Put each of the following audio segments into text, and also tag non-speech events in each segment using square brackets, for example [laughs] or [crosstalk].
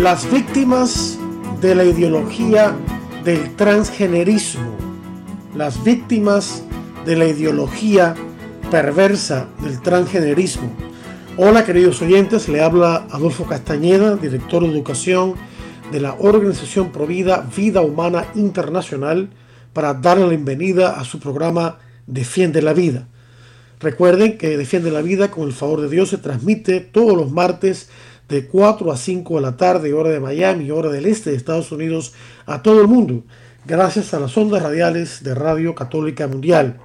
Las víctimas de la ideología del transgenerismo, las víctimas de la ideología perversa del transgenerismo. Hola queridos oyentes, le habla Adolfo Castañeda, director de educación de la Organización Provida Vida Humana Internacional, para darle la bienvenida a su programa Defiende la Vida. Recuerden que Defiende la Vida con el favor de Dios se transmite todos los martes de 4 a 5 de la tarde, hora de Miami, hora del este de Estados Unidos, a todo el mundo, gracias a las ondas radiales de Radio Católica Mundial.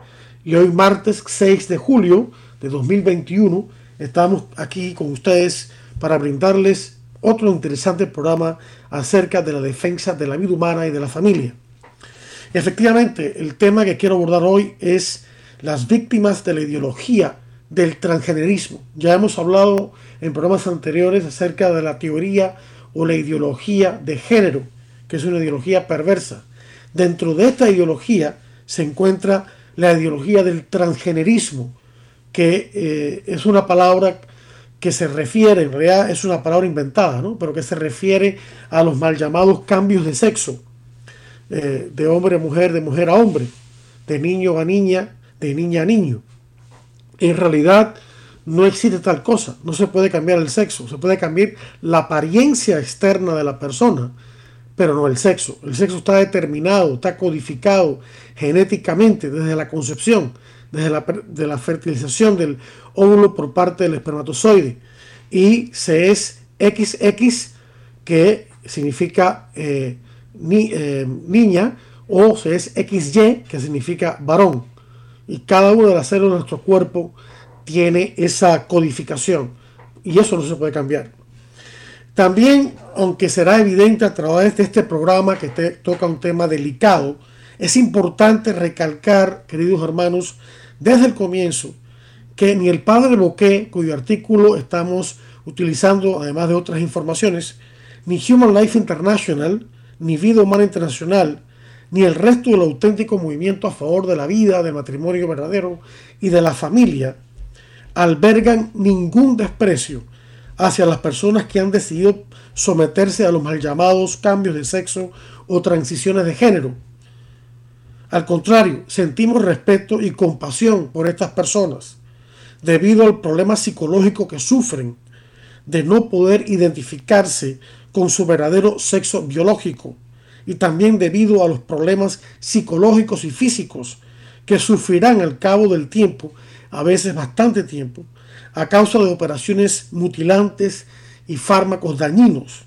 Y hoy martes 6 de julio de 2021 estamos aquí con ustedes para brindarles otro interesante programa acerca de la defensa de la vida humana y de la familia. Efectivamente, el tema que quiero abordar hoy es las víctimas de la ideología del transgenerismo. Ya hemos hablado en programas anteriores acerca de la teoría o la ideología de género, que es una ideología perversa. Dentro de esta ideología se encuentra la ideología del transgenerismo, que eh, es una palabra que se refiere, en realidad es una palabra inventada, ¿no? pero que se refiere a los mal llamados cambios de sexo, eh, de hombre a mujer, de mujer a hombre, de niño a niña, de niña a niño. En realidad no existe tal cosa, no se puede cambiar el sexo, se puede cambiar la apariencia externa de la persona, pero no el sexo. El sexo está determinado, está codificado genéticamente desde la concepción, desde la, de la fertilización del óvulo por parte del espermatozoide. Y se es XX, que significa eh, eh, niña, o se es XY, que significa varón y cada una de las células de nuestro cuerpo tiene esa codificación y eso no se puede cambiar. También, aunque será evidente a través de este programa que toca un tema delicado, es importante recalcar, queridos hermanos, desde el comienzo, que ni el padre Boquet, cuyo artículo estamos utilizando, además de otras informaciones, ni Human Life International, ni Vida Humana Internacional, ni el resto del auténtico movimiento a favor de la vida, del matrimonio verdadero y de la familia albergan ningún desprecio hacia las personas que han decidido someterse a los mal llamados cambios de sexo o transiciones de género. Al contrario, sentimos respeto y compasión por estas personas debido al problema psicológico que sufren de no poder identificarse con su verdadero sexo biológico y también debido a los problemas psicológicos y físicos que sufrirán al cabo del tiempo, a veces bastante tiempo, a causa de operaciones mutilantes y fármacos dañinos.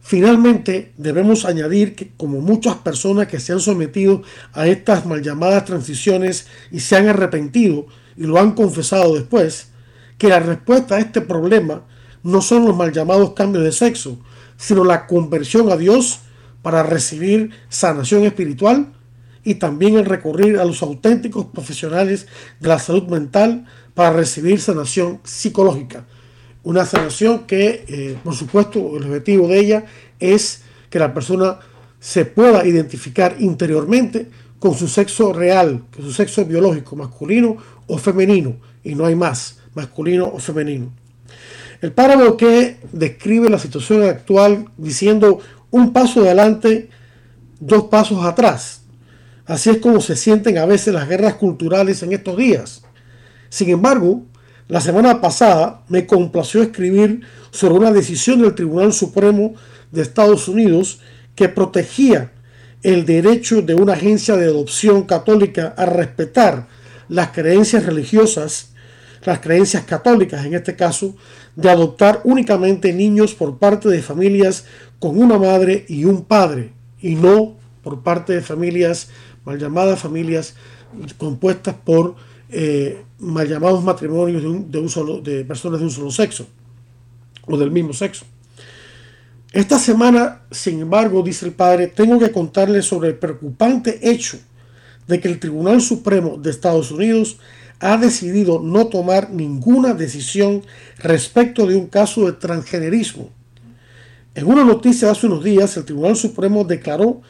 Finalmente, debemos añadir que como muchas personas que se han sometido a estas mal llamadas transiciones y se han arrepentido y lo han confesado después, que la respuesta a este problema no son los mal llamados cambios de sexo, sino la conversión a Dios para recibir sanación espiritual y también el recurrir a los auténticos profesionales de la salud mental para recibir sanación psicológica. Una sanación que, eh, por supuesto, el objetivo de ella es que la persona se pueda identificar interiormente con su sexo real, con su sexo biológico, masculino o femenino, y no hay más, masculino o femenino. El párrafo que describe la situación actual diciendo un paso adelante, dos pasos atrás. Así es como se sienten a veces las guerras culturales en estos días. Sin embargo, la semana pasada me complació escribir sobre una decisión del Tribunal Supremo de Estados Unidos que protegía el derecho de una agencia de adopción católica a respetar las creencias religiosas, las creencias católicas en este caso, de adoptar únicamente niños por parte de familias con una madre y un padre, y no por parte de familias, mal llamadas familias compuestas por eh, mal llamados matrimonios de, un, solo, de personas de un solo sexo o del mismo sexo. Esta semana, sin embargo, dice el padre, tengo que contarles sobre el preocupante hecho de que el Tribunal Supremo de Estados Unidos ha decidido no tomar ninguna decisión respecto de un caso de transgenerismo. En una noticia hace unos días, el Tribunal Supremo declaró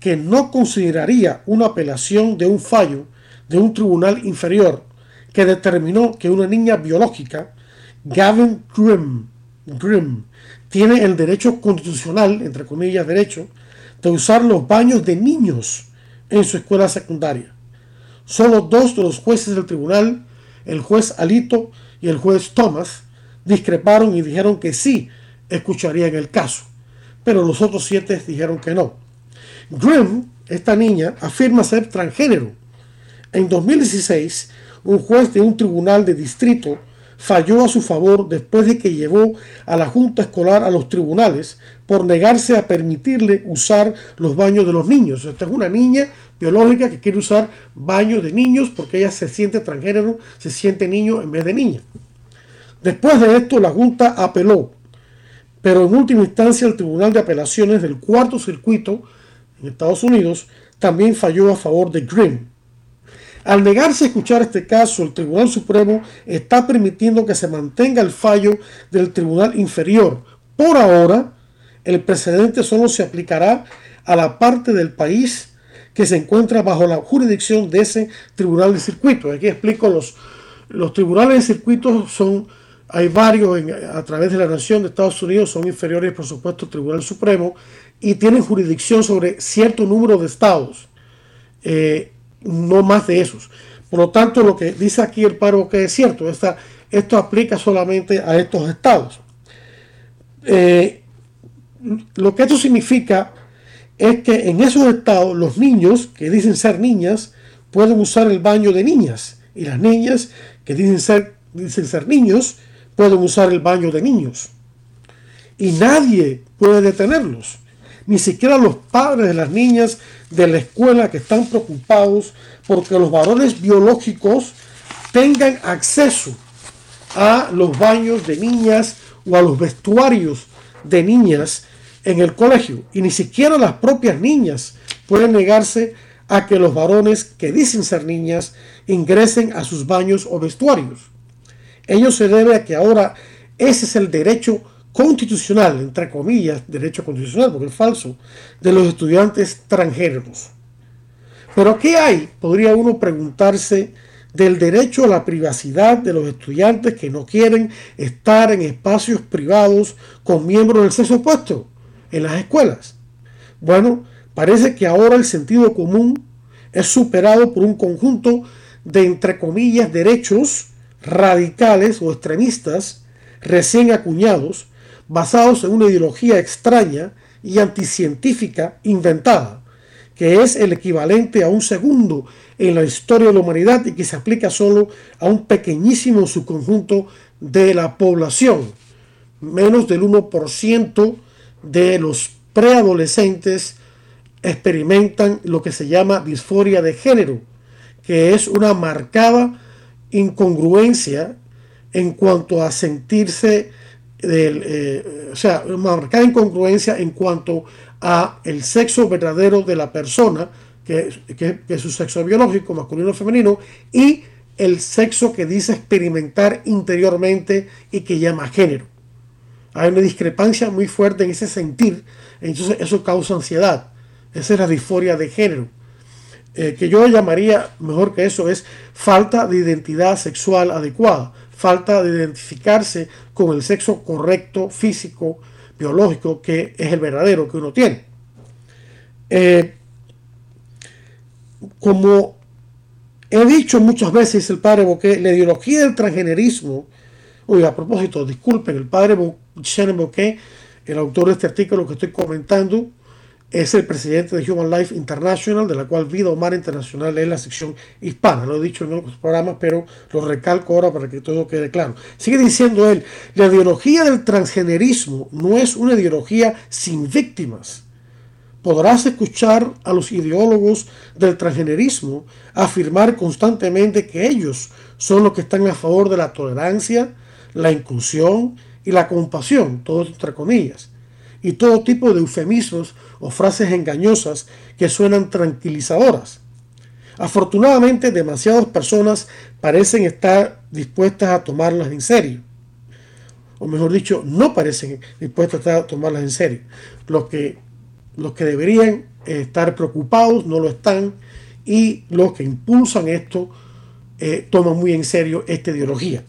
que no consideraría una apelación de un fallo de un tribunal inferior que determinó que una niña biológica, Gavin Grimm, tiene el derecho constitucional, entre comillas derecho, de usar los baños de niños en su escuela secundaria. Solo dos de los jueces del tribunal, el juez Alito y el juez Thomas, discreparon y dijeron que sí escucharían el caso, pero los otros siete dijeron que no. Grimm, esta niña, afirma ser transgénero. En 2016, un juez de un tribunal de distrito falló a su favor después de que llevó a la Junta Escolar a los tribunales por negarse a permitirle usar los baños de los niños. Esta es una niña biológica que quiere usar baños de niños porque ella se siente transgénero, se siente niño en vez de niña. Después de esto, la Junta apeló, pero en última instancia el Tribunal de Apelaciones del Cuarto Circuito en Estados Unidos también falló a favor de Grimm. Al negarse a escuchar este caso, el Tribunal Supremo está permitiendo que se mantenga el fallo del Tribunal Inferior. Por ahora, el precedente solo se aplicará a la parte del país que se encuentra bajo la jurisdicción de ese tribunal de circuito. Aquí explico los, tribunales de circuito son, hay varios a través de la nación de Estados Unidos, son inferiores por supuesto al Tribunal Supremo y tienen jurisdicción sobre cierto número de estados. Eh, no más de esos. Por lo tanto, lo que dice aquí el paro que es cierto, esta, esto aplica solamente a estos estados. Eh, lo que esto significa es que en esos estados los niños que dicen ser niñas pueden usar el baño de niñas y las niñas que dicen ser, dicen ser niños pueden usar el baño de niños. Y nadie puede detenerlos ni siquiera los padres de las niñas de la escuela que están preocupados porque los varones biológicos tengan acceso a los baños de niñas o a los vestuarios de niñas en el colegio. Y ni siquiera las propias niñas pueden negarse a que los varones que dicen ser niñas ingresen a sus baños o vestuarios. Ello se debe a que ahora ese es el derecho constitucional, entre comillas, derecho constitucional, porque es falso, de los estudiantes transgéneros. Pero ¿qué hay? Podría uno preguntarse del derecho a la privacidad de los estudiantes que no quieren estar en espacios privados con miembros del sexo opuesto en las escuelas. Bueno, parece que ahora el sentido común es superado por un conjunto de, entre comillas, derechos radicales o extremistas recién acuñados basados en una ideología extraña y anticientífica inventada, que es el equivalente a un segundo en la historia de la humanidad y que se aplica solo a un pequeñísimo subconjunto de la población. Menos del 1% de los preadolescentes experimentan lo que se llama disforia de género, que es una marcada incongruencia en cuanto a sentirse eh, o sea, marcada incongruencia en cuanto a el sexo verdadero de la persona, que, es su sexo biológico, masculino o femenino, y el sexo que dice experimentar interiormente y que llama género. Hay una discrepancia muy fuerte en ese sentir, entonces eso causa ansiedad. Esa es la disforia de género. Eh, que yo llamaría, mejor que eso, es falta de identidad sexual adecuada falta de identificarse con el sexo correcto, físico, biológico, que es el verdadero que uno tiene. Eh, como he dicho muchas veces el padre Bouquet, la ideología del transgenerismo, a propósito, disculpen, el padre Shannon Bouquet, el autor de este artículo que estoy comentando, es el presidente de Human Life International, de la cual Vida Humana Internacional es la sección hispana. Lo he dicho en otros programas, pero lo recalco ahora para que todo quede claro. Sigue diciendo él, la ideología del transgenerismo no es una ideología sin víctimas, podrás escuchar a los ideólogos del transgenerismo afirmar constantemente que ellos son los que están a favor de la tolerancia, la inclusión y la compasión, todo entre comillas, y todo tipo de eufemismos o frases engañosas que suenan tranquilizadoras. Afortunadamente, demasiadas personas parecen estar dispuestas a tomarlas en serio. O mejor dicho, no parecen dispuestas a tomarlas en serio. Los que, los que deberían estar preocupados no lo están y los que impulsan esto eh, toman muy en serio esta ideología.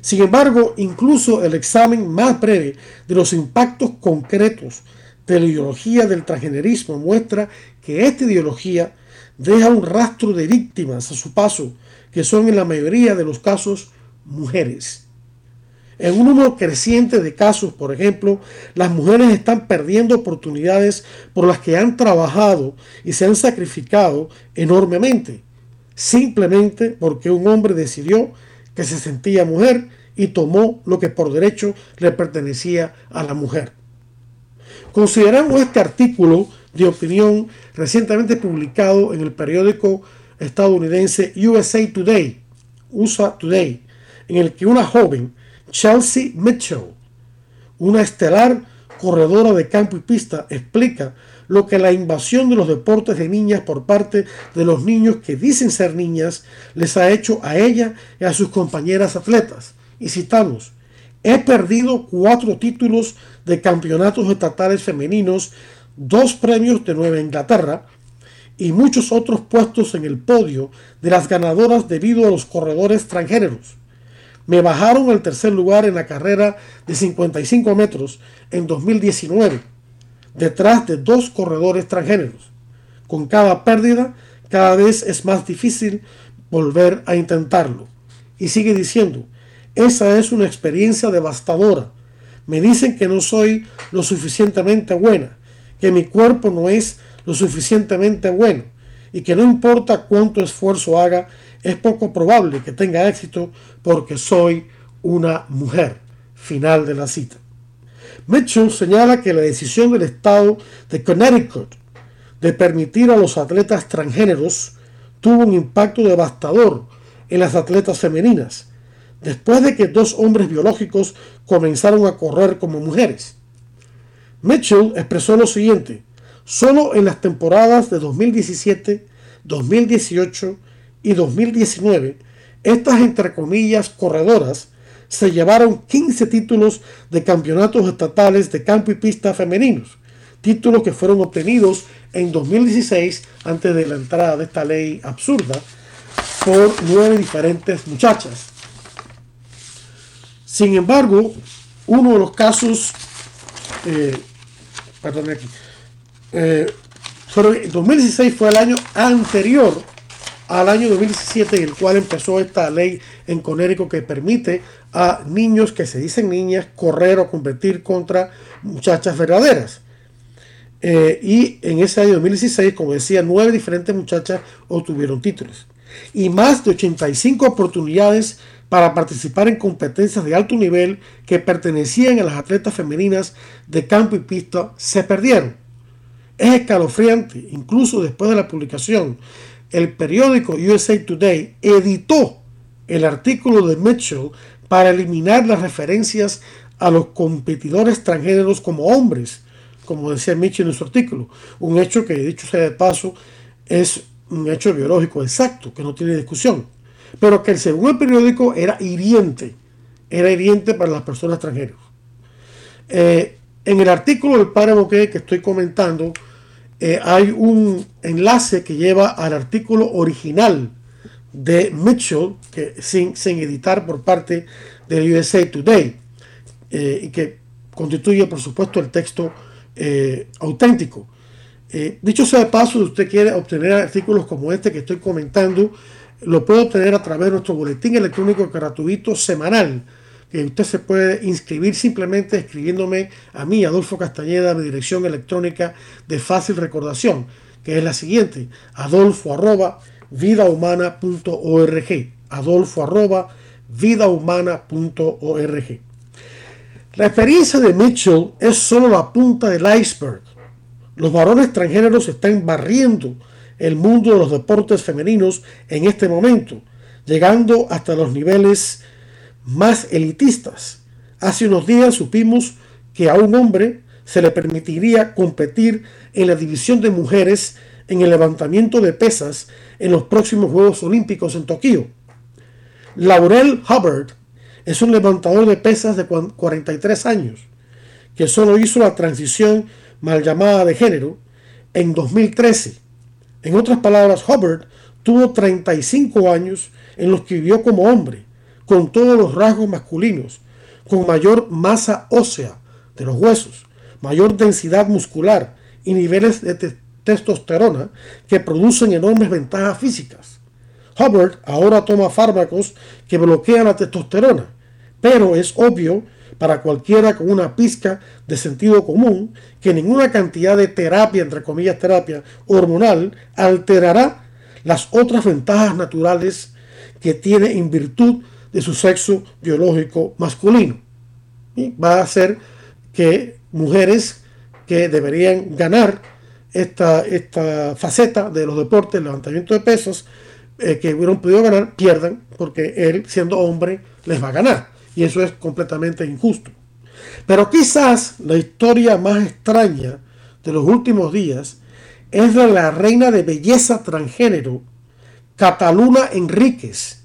Sin embargo, incluso el examen más breve de los impactos concretos de la ideología del transgenerismo muestra que esta ideología deja un rastro de víctimas a su paso, que son en la mayoría de los casos mujeres. En un número creciente de casos, por ejemplo, las mujeres están perdiendo oportunidades por las que han trabajado y se han sacrificado enormemente, simplemente porque un hombre decidió que se sentía mujer y tomó lo que por derecho le pertenecía a la mujer. Consideramos este artículo de opinión recientemente publicado en el periódico estadounidense USA Today, USA Today, en el que una joven, Chelsea Mitchell, una estelar corredora de campo y pista, explica lo que la invasión de los deportes de niñas por parte de los niños que dicen ser niñas les ha hecho a ella y a sus compañeras atletas. Y citamos, he perdido cuatro títulos de campeonatos estatales femeninos dos premios de Nueva Inglaterra y muchos otros puestos en el podio de las ganadoras debido a los corredores transgéneros. Me bajaron al tercer lugar en la carrera de 55 metros en 2019, detrás de dos corredores transgéneros. Con cada pérdida, cada vez es más difícil volver a intentarlo. Y sigue diciendo, esa es una experiencia devastadora. Me dicen que no soy lo suficientemente buena que mi cuerpo no es lo suficientemente bueno y que no importa cuánto esfuerzo haga, es poco probable que tenga éxito porque soy una mujer. Final de la cita. Mitchell señala que la decisión del estado de Connecticut de permitir a los atletas transgéneros tuvo un impacto devastador en las atletas femeninas, después de que dos hombres biológicos comenzaron a correr como mujeres. Mitchell expresó lo siguiente, solo en las temporadas de 2017, 2018 y 2019, estas entre comillas corredoras se llevaron 15 títulos de campeonatos estatales de campo y pista femeninos, títulos que fueron obtenidos en 2016 antes de la entrada de esta ley absurda por nueve diferentes muchachas. Sin embargo, uno de los casos eh, perdón aquí, 2016 eh, fue el año anterior al año 2017 en el cual empezó esta ley en Conérico que permite a niños que se dicen niñas correr o competir contra muchachas verdaderas. Eh, y en ese año 2016, como decía, nueve diferentes muchachas obtuvieron títulos. Y más de 85 oportunidades para participar en competencias de alto nivel que pertenecían a las atletas femeninas de campo y pista se perdieron. Es escalofriante, incluso después de la publicación, el periódico USA Today editó el artículo de Mitchell para eliminar las referencias a los competidores transgéneros como hombres, como decía Mitchell en su artículo, un hecho que, dicho sea de paso, es un hecho biológico exacto, que no tiene discusión pero que según el periódico era hiriente, era hiriente para las personas extranjeras. Eh, en el artículo del padre Boquet que estoy comentando, eh, hay un enlace que lleva al artículo original de Mitchell, que, sin, sin editar por parte del USA Today, eh, y que constituye, por supuesto, el texto auténtico. dicho sea de paso, si usted quiere obtener artículos como este que estoy comentando, lo puede obtener a través de nuestro boletín electrónico gratuito semanal, que usted se puede inscribir simplemente escribiéndome a mí, Adolfo Castañeda, mi dirección electrónica de fácil recordación, que es la siguiente, adolfo arroba vidahumana.org. La experiencia de Mitchell es solo la punta del iceberg Los varones transgéneros están barriendo el mundo de los deportes femeninos en este momento, llegando hasta los niveles más elitistas. Hace unos días supimos que a un hombre se le permitiría competir en la división de mujeres en el levantamiento de pesas en los próximos Juegos Olímpicos en Tokio. Laurel Hubbard es un levantador de pesas de 43 años que solo hizo la transición mal llamada de género en 2013. En otras palabras, Hubbard tuvo 35 años en los que vivió como hombre, con todos los rasgos masculinos, con mayor masa ósea de los huesos, mayor densidad muscular y niveles de testosterona que producen enormes ventajas físicas. Hubbard ahora toma fármacos que bloquean la testosterona, pero es obvio para cualquiera con una pizca de sentido común que ninguna cantidad de terapia, entre comillas terapia hormonal, alterará las otras ventajas naturales que tiene en virtud de su sexo biológico masculino. Va a hacer que mujeres que deberían ganar esta, esta faceta de los deportes, el levantamiento de pesos, eh, que hubieran podido ganar, pierdan, porque él, siendo hombre, les va a ganar. Y eso es completamente injusto. Pero quizás la historia más extraña de los últimos días es de la reina de belleza transgénero, Cataluna Enríquez,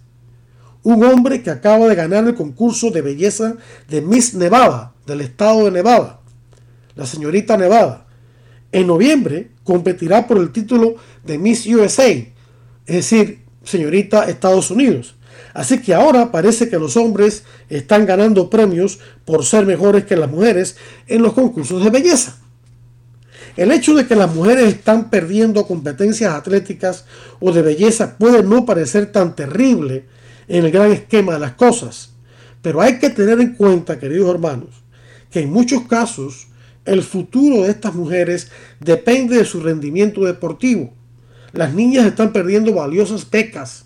un hombre que acaba de ganar el concurso de belleza de Miss Nevada, del estado de Nevada, la señorita Nevada. En noviembre competirá por el título de Miss USA, es decir, señorita Estados Unidos. Así que ahora parece que los hombres están ganando premios por ser mejores que las mujeres en los concursos de belleza. El hecho de que las mujeres están perdiendo competencias atléticas o de belleza puede no parecer tan terrible en el gran esquema de las cosas, pero hay que tener en cuenta, queridos hermanos, que en muchos casos el futuro de estas mujeres depende de su rendimiento deportivo. Las niñas están perdiendo valiosas becas,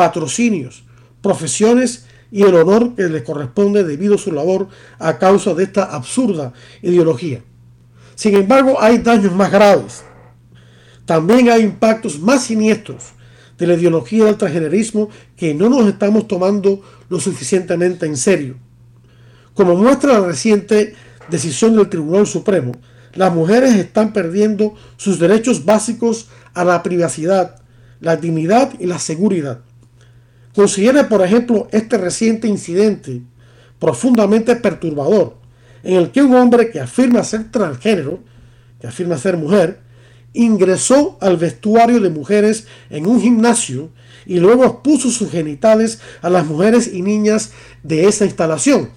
patrocinios, profesiones y el honor que les corresponde debido a su labor a causa de esta absurda ideología. Sin embargo, hay daños más graves. También hay impactos más siniestros de la ideología del transgenerismo que no nos estamos tomando lo suficientemente en serio. Como muestra la reciente decisión del Tribunal Supremo, las mujeres están perdiendo sus derechos básicos a la privacidad, la dignidad y la seguridad. Considere, por ejemplo, este reciente incidente profundamente perturbador, en el que un hombre que afirma ser transgénero, que afirma ser mujer, ingresó al vestuario de mujeres en un gimnasio y luego expuso sus genitales a las mujeres y niñas de esa instalación.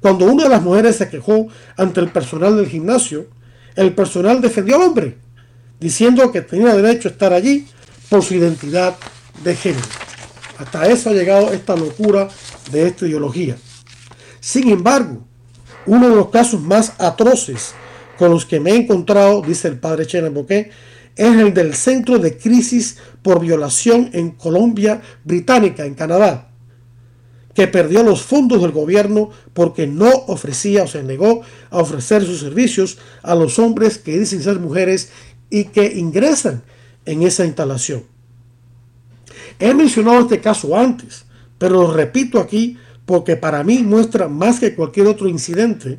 Cuando una de las mujeres se quejó ante el personal del gimnasio, el personal defendió al hombre, diciendo que tenía derecho a estar allí por su identidad de género. Hasta eso ha llegado esta locura de esta ideología. Sin embargo, uno de los casos más atroces con los que me he encontrado, dice el padre Boquet, es el del Centro de Crisis por Violación en Colombia Británica, en Canadá, que perdió los fondos del gobierno porque no ofrecía o se negó a ofrecer sus servicios a los hombres que dicen ser mujeres y que ingresan en esa instalación. He mencionado este caso antes, pero lo repito aquí porque para mí muestra más que cualquier otro incidente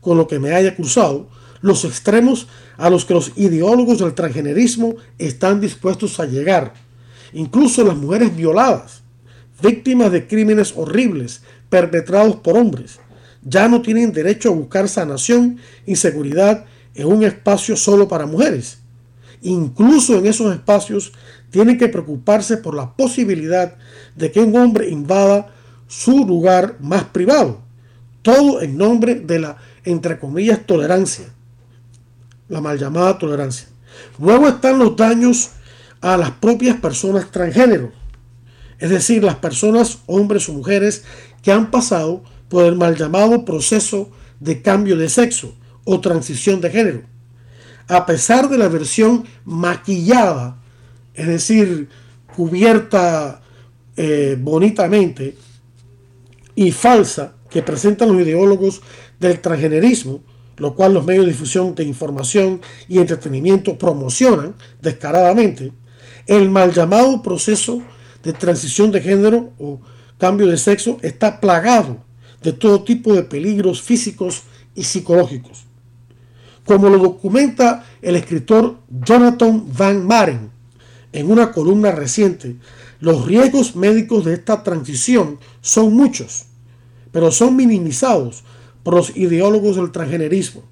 con lo que me haya cruzado los extremos a los que los ideólogos del transgenerismo están dispuestos a llegar. Incluso las mujeres violadas, víctimas de crímenes horribles perpetrados por hombres, ya no tienen derecho a buscar sanación y seguridad en un espacio solo para mujeres. Incluso en esos espacios tienen que preocuparse por la posibilidad de que un hombre invada su lugar más privado. Todo en nombre de la, entre comillas, tolerancia. La mal llamada tolerancia. Luego están los daños a las propias personas transgénero. Es decir, las personas, hombres o mujeres, que han pasado por el mal llamado proceso de cambio de sexo o transición de género. A pesar de la versión maquillada es decir, cubierta eh, bonitamente y falsa que presentan los ideólogos del transgenerismo, lo cual los medios de difusión de información y entretenimiento promocionan descaradamente, el mal llamado proceso de transición de género o cambio de sexo está plagado de todo tipo de peligros físicos y psicológicos. Como lo documenta el escritor Jonathan Van Maren en una columna reciente, los riesgos médicos de esta transición son muchos, pero son minimizados por los ideólogos del transgenerismo.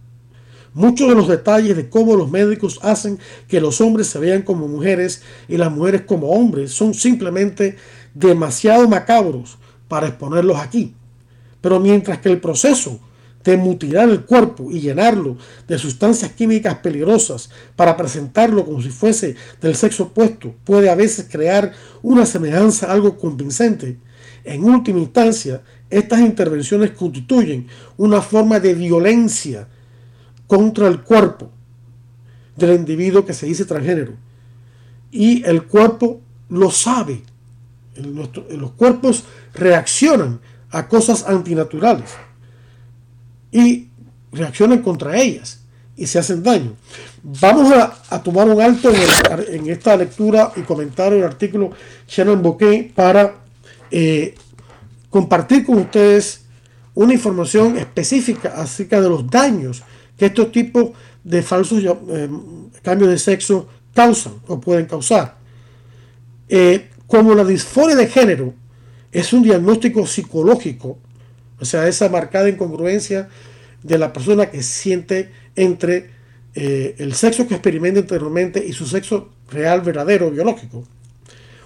Muchos de los detalles de cómo los médicos hacen que los hombres se vean como mujeres y las mujeres como hombres son simplemente demasiado macabros para exponerlos aquí. Pero mientras que el proceso de mutilar el cuerpo y llenarlo de sustancias químicas peligrosas para presentarlo como si fuese del sexo opuesto puede a veces crear una semejanza algo convincente, en última instancia, estas intervenciones constituyen una forma de violencia contra el cuerpo del individuo que se dice transgénero. Y el cuerpo lo sabe. los cuerpos reaccionan a cosas antinaturales y reaccionan contra ellas y se hacen daño. Vamos a, tomar un alto en, esta lectura y comentario del artículo Shannon Bouquet para eh, compartir con ustedes una información específica acerca de los daños que estos tipos de falsos eh, cambios de sexo causan o pueden causar. Eh, como la disforia de género es un diagnóstico psicológico, o sea, esa marcada incongruencia de la persona que siente entre eh, el sexo que experimenta interiormente y su sexo real, verdadero, biológico.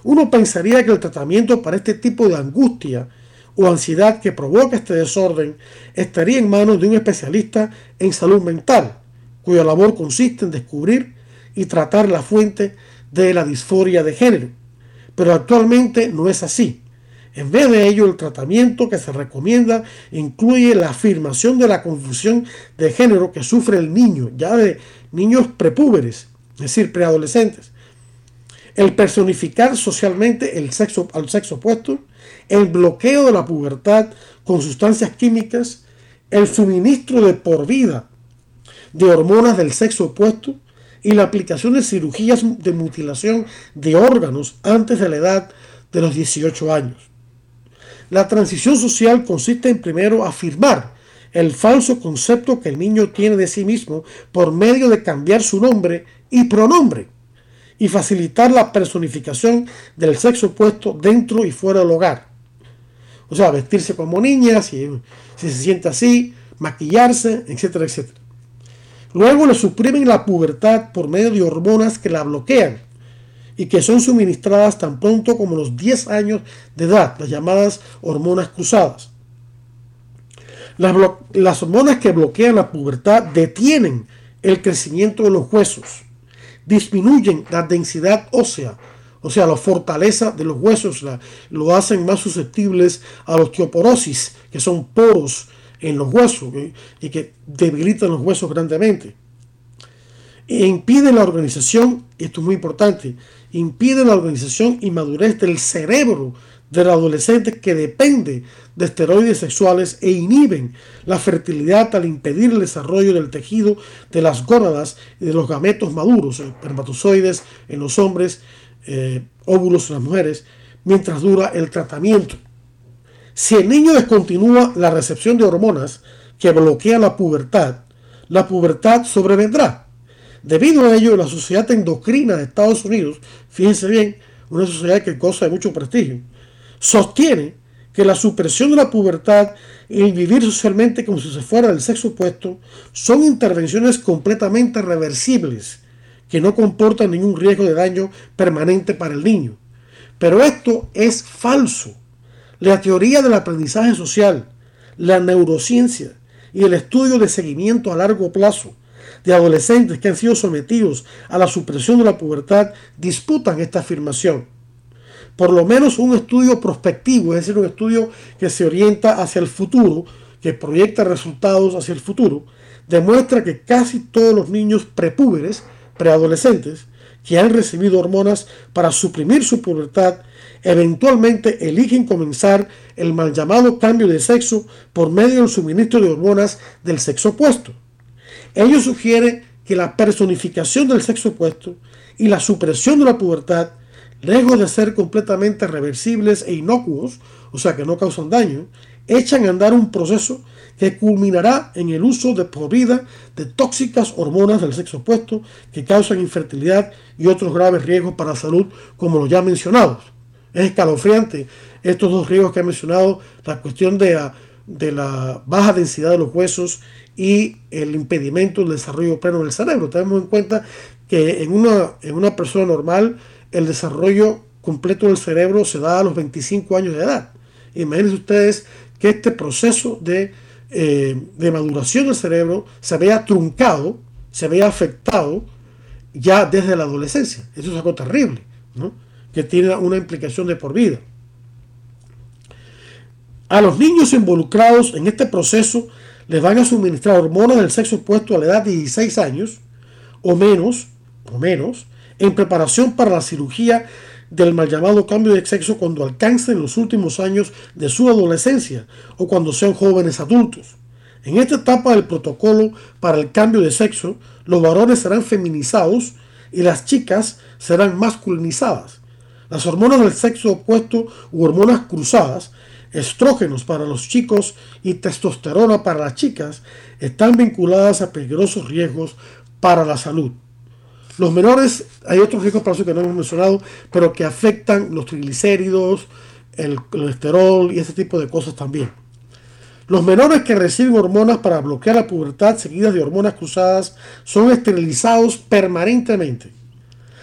Uno pensaría que el tratamiento para este tipo de angustia o ansiedad que provoca este desorden estaría en manos de un especialista en salud mental, cuya labor consiste en descubrir y tratar la fuente de la disforia de género. Pero actualmente no es así. En vez de ello, el tratamiento que se recomienda incluye la afirmación de la confusión de género que sufre el niño, ya de niños prepúberes, es decir, preadolescentes. El personificar socialmente el sexo al sexo opuesto, el bloqueo de la pubertad con sustancias químicas, el suministro de por vida de hormonas del sexo opuesto y la aplicación de cirugías de mutilación de órganos antes de la edad de los 18 años. La transición social consiste en primero afirmar el falso concepto que el niño tiene de sí mismo por medio de cambiar su nombre y pronombre y facilitar la personificación del sexo opuesto dentro y fuera del hogar. O sea, vestirse como niña, si, se siente así, maquillarse, etcétera, etcétera. Luego le suprimen la pubertad por medio de hormonas que la bloquean y que son suministradas tan pronto como los 10 años de edad, las llamadas hormonas cruzadas. Las, hormonas que bloquean la pubertad detienen el crecimiento de los huesos, disminuyen la densidad ósea, o sea, la fortaleza de los huesos lo hacen más susceptibles a la osteoporosis, que son poros en los huesos y que debilitan los huesos grandemente. E impide la organización, esto es muy importante, impide la organización y madurez del cerebro del adolescente que depende de esteroides sexuales e inhiben la fertilidad al impedir el desarrollo del tejido de las gónadas y de los gametos maduros, espermatozoides en los hombres eh, óvulos en las mujeres mientras dura el tratamiento. Si el niño descontinúa la recepción de hormonas que bloquean la pubertad, la pubertad sobrevendrá. Debido a ello, la Sociedad Endocrina de Estados Unidos, fíjense bien, una sociedad que goza de mucho prestigio, sostiene que la supresión de la pubertad y el vivir socialmente como si se fuera del sexo opuesto son intervenciones completamente reversibles que no comportan ningún riesgo de daño permanente para el niño. Pero esto es falso. La teoría del aprendizaje social, la neurociencia y el estudio de seguimiento a largo plazo de adolescentes que han sido sometidos a la supresión de la pubertad disputan esta afirmación. Por lo menos un estudio prospectivo, es decir, un estudio que se orienta hacia el futuro, que proyecta resultados hacia el futuro, demuestra que casi todos los niños prepúberes preadolescentes que han recibido hormonas para suprimir su pubertad eventualmente eligen comenzar el mal llamado cambio de sexo por medio del suministro de hormonas del sexo opuesto. Ello sugiere que la personificación del sexo opuesto y la supresión de la pubertad, lejos de ser completamente reversibles e inocuos, o sea que no causan daño, echan a andar un proceso que culminará en el uso de por vida de tóxicas hormonas del sexo opuesto que causan infertilidad y otros graves riesgos para la salud, como los ya mencionados. Es escalofriante estos dos riesgos que he mencionado, la cuestión de de la baja densidad de los huesos y el impedimento del desarrollo pleno del cerebro. Tenemos en cuenta que en una, en una persona normal el desarrollo completo del cerebro se da a los 25 años de edad. Imagínense ustedes que este proceso de, eh, de maduración del cerebro se vea truncado, se vea afectado ya desde la adolescencia. Eso es algo terrible, ¿no? que tiene una implicación de por vida. A los niños involucrados en este proceso les van a suministrar hormonas del sexo opuesto a la edad de 16 años o menos, o menos, en preparación para la cirugía del mal llamado cambio de sexo cuando alcancen los últimos años de su adolescencia o cuando sean jóvenes adultos. En esta etapa del protocolo para el cambio de sexo, los varones serán feminizados y las chicas serán masculinizadas. Las hormonas del sexo opuesto u hormonas cruzadas, estrógenos para los chicos y testosterona para las chicas, están vinculadas a peligrosos riesgos para la salud. Los menores, hay otros riesgos para eso que no hemos mencionado, pero que afectan los triglicéridos, el colesterol y ese tipo de cosas también. Los menores que reciben hormonas para bloquear la pubertad seguidas de hormonas cruzadas son esterilizados permanentemente.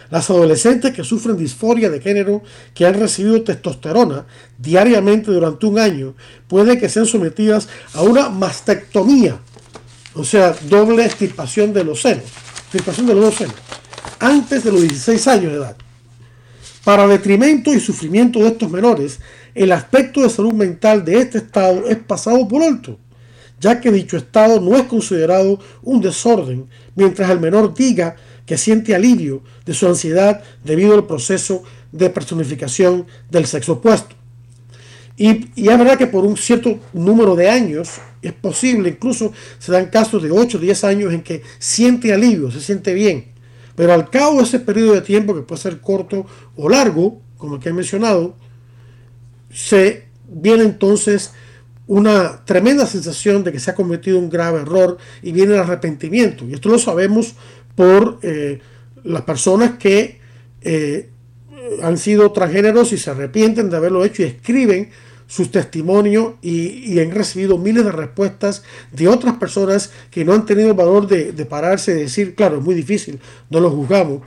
Las adolescentes que sufren disforia de género, que han recibido testosterona diariamente durante un año, puede que sean sometidas a una mastectomía, o sea, doble extirpación de los senos, extirpación de los dos senos antes de los 16 años de edad. Para detrimento y sufrimiento de estos menores, el aspecto de salud mental de este estado es pasado por alto, ya que dicho estado no es considerado un desorden, mientras el menor diga que siente alivio de su ansiedad debido al proceso de personificación del sexo opuesto. Y, y, es verdad que por un cierto número de años es posible, incluso se dan casos de 8 o 10 años en que siente alivio, se siente bien. Pero al cabo de ese periodo de tiempo, que puede ser corto o largo, como el que he mencionado, se viene entonces una tremenda sensación de que se ha cometido un grave error y viene el arrepentimiento. Y esto lo sabemos por eh, las personas que eh, han sido transgéneros y se arrepienten de haberlo hecho y escriben sus testimonios y, han recibido miles de respuestas de otras personas que no han tenido el valor de, pararse y decir, claro, es muy difícil, no lo juzgamos,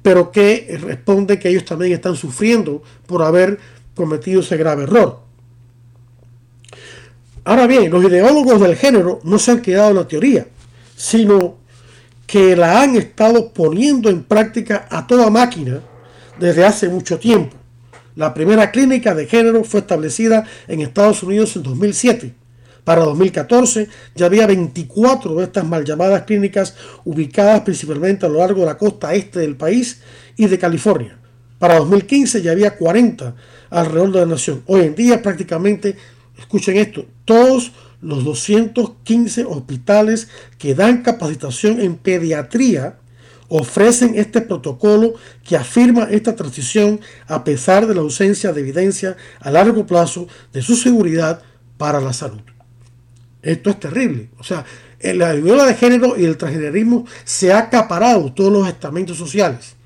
pero que responden que ellos también están sufriendo por haber cometido ese grave error. Ahora bien, los ideólogos del género no se han quedado en la teoría, sino que la han estado poniendo en práctica a toda máquina desde hace mucho tiempo. La primera clínica de género fue establecida en Estados Unidos en 2007. Para 2014 ya había 24 de estas mal llamadas clínicas ubicadas principalmente a lo largo de la costa este del país y de California. Para 2015 ya había 40 alrededor de la nación. Hoy en día prácticamente, escuchen esto, todos los 215 hospitales que dan capacitación en pediatría ofrecen este protocolo que afirma esta transición a pesar de la ausencia de evidencia a largo plazo de su seguridad para la salud. Esto es terrible. O sea, la ideología de género y el transgenerismo se ha acaparado todos los estamentos sociales.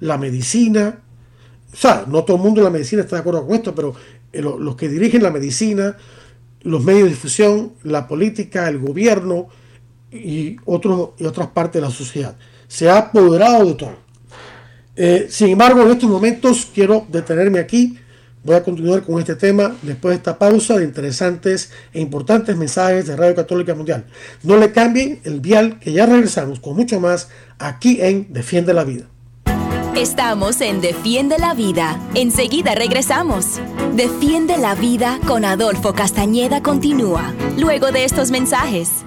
La medicina, o sea, no todo el mundo en la medicina está de acuerdo con esto, pero eh, los que dirigen la medicina, los medios de difusión, la política, el gobierno y, otros, y otras partes de la sociedad se ha apoderado de todo. Eh, sin embargo, en estos momentos quiero detenerme aquí. Voy a continuar con este tema después de esta pausa de interesantes e importantes mensajes de Radio Católica Mundial. No le cambien el vial que ya regresamos con mucho más aquí en Defiende la Vida. Estamos en Defiende la Vida. Enseguida regresamos. Defiende la Vida con Adolfo Castañeda continúa. Luego de estos mensajes.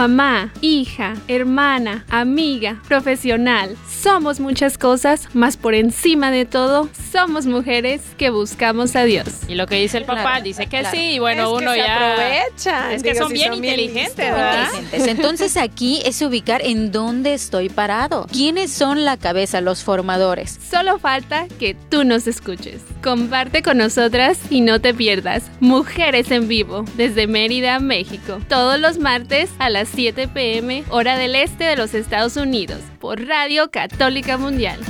Mamá, hija, hermana, amiga, profesional. Somos muchas cosas, más por encima de todo, somos mujeres que buscamos a Dios. Y lo que dice el papá, dice que sí, y bueno, es uno que se ya... aprovechan. Es que Digo, son si bien son bien inteligentes, inteligentes. Entonces aquí es ubicar en dónde estoy parado. ¿Quiénes son la cabeza, los formadores? Solo falta que tú nos escuches. Comparte con nosotras y no te pierdas Mujeres en Vivo desde Mérida, México. Todos los martes a las 7 pm hora del este de los Estados Unidos por Radio Católica Mundial.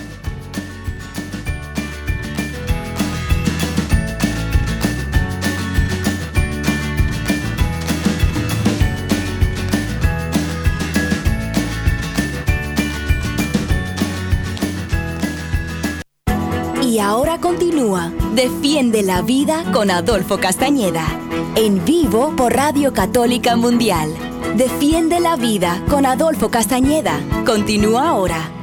Y ahora continúa Defiende la Vida con Adolfo Castañeda. En vivo por Radio Católica Mundial. Defiende la Vida con Adolfo Castañeda. Continúa ahora.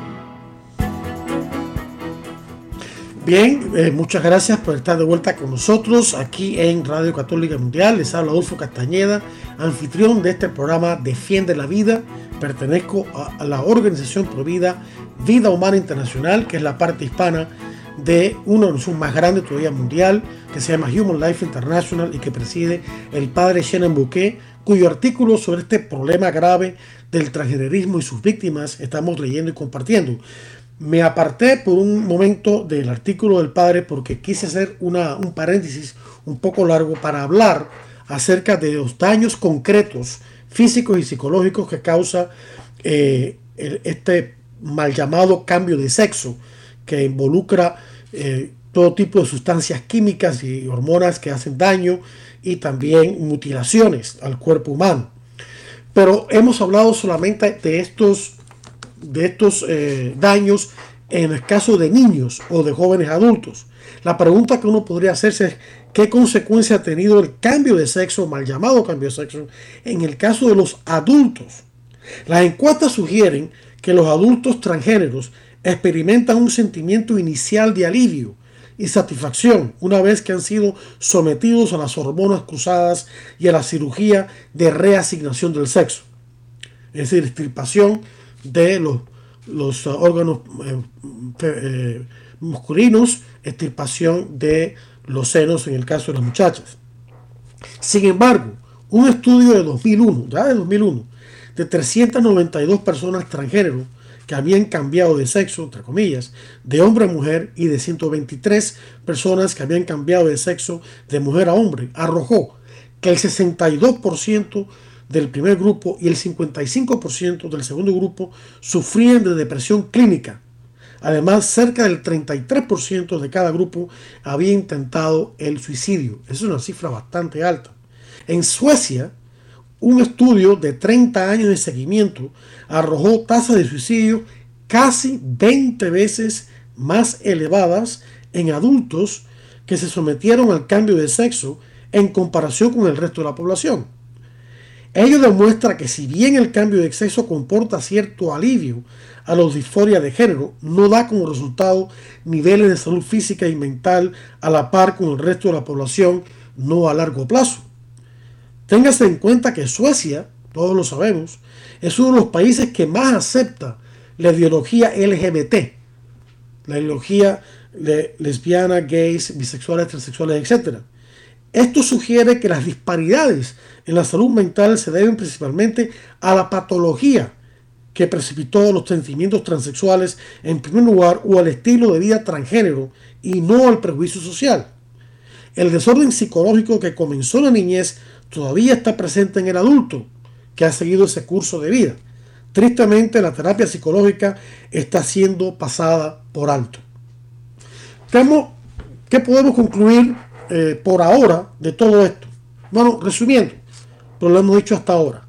Bien, eh, muchas gracias por estar de vuelta con nosotros aquí en Radio Católica Mundial. Les habla Adolfo Castañeda, anfitrión de este programa Defiende la Vida. Pertenezco a, la organización Provida Vida Humana Internacional, que es la parte hispana de una organización más grande todavía mundial, que se llama Human Life International y que preside el padre Shannon Bouquet, cuyo artículo sobre este problema grave del transgenerismo y sus víctimas estamos leyendo y compartiendo. Me aparté por un momento del artículo del padre porque quise hacer una, un paréntesis un poco largo para hablar acerca de los daños concretos físicos y psicológicos que causa eh, este mal llamado cambio de sexo que involucra eh, todo tipo de sustancias químicas y hormonas que hacen daño y también mutilaciones al cuerpo humano. Pero hemos hablado solamente de estos, de estos eh, daños en el caso de niños o de jóvenes adultos. La pregunta que uno podría hacerse es qué consecuencia ha tenido el cambio de sexo, mal llamado cambio de sexo, en el caso de los adultos. Las encuestas sugieren que los adultos transgéneros experimentan un sentimiento inicial de alivio y satisfacción una vez que han sido sometidos a las hormonas cruzadas y a la cirugía de reasignación del sexo, es decir, extirpación de los, los uh, órganos eh, eh, masculinos, extirpación de los senos en el caso de las muchachas. Sin embargo, un estudio de 2001, ya de 2001, de 392 personas transgénero que habían cambiado de sexo, entre comillas, de hombre a mujer y de 123 personas que habían cambiado de sexo de mujer a hombre, arrojó que el 62% del primer grupo y el 55% del segundo grupo sufrían de depresión clínica. Además, cerca del 33% de cada grupo había intentado el suicidio. Es una cifra bastante alta. En Suecia, un estudio de 30 años de seguimiento arrojó tasas de suicidio casi 20 veces más elevadas en adultos que se sometieron al cambio de sexo en comparación con el resto de la población. Ello demuestra que si bien el cambio de sexo comporta cierto alivio a la disforia de género, no da como resultado niveles de salud física y mental a la par con el resto de la población, no a largo plazo. Téngase en cuenta que Suecia, todos lo sabemos, es uno de los países que más acepta la ideología LGBT, la ideología de lesbiana, gays, bisexuales, transexuales, etc. Esto sugiere que las disparidades en la salud mental se deben principalmente a la patología que precipitó los sentimientos transexuales en primer lugar o al estilo de vida transgénero y no al prejuicio social. El desorden psicológico que comenzó en la niñez todavía está presente en el adulto que ha seguido ese curso de vida. Tristemente, la terapia psicológica está siendo pasada por alto. ¿Qué podemos concluir eh, por ahora de todo esto? Bueno, resumiendo, lo hemos dicho hasta ahora.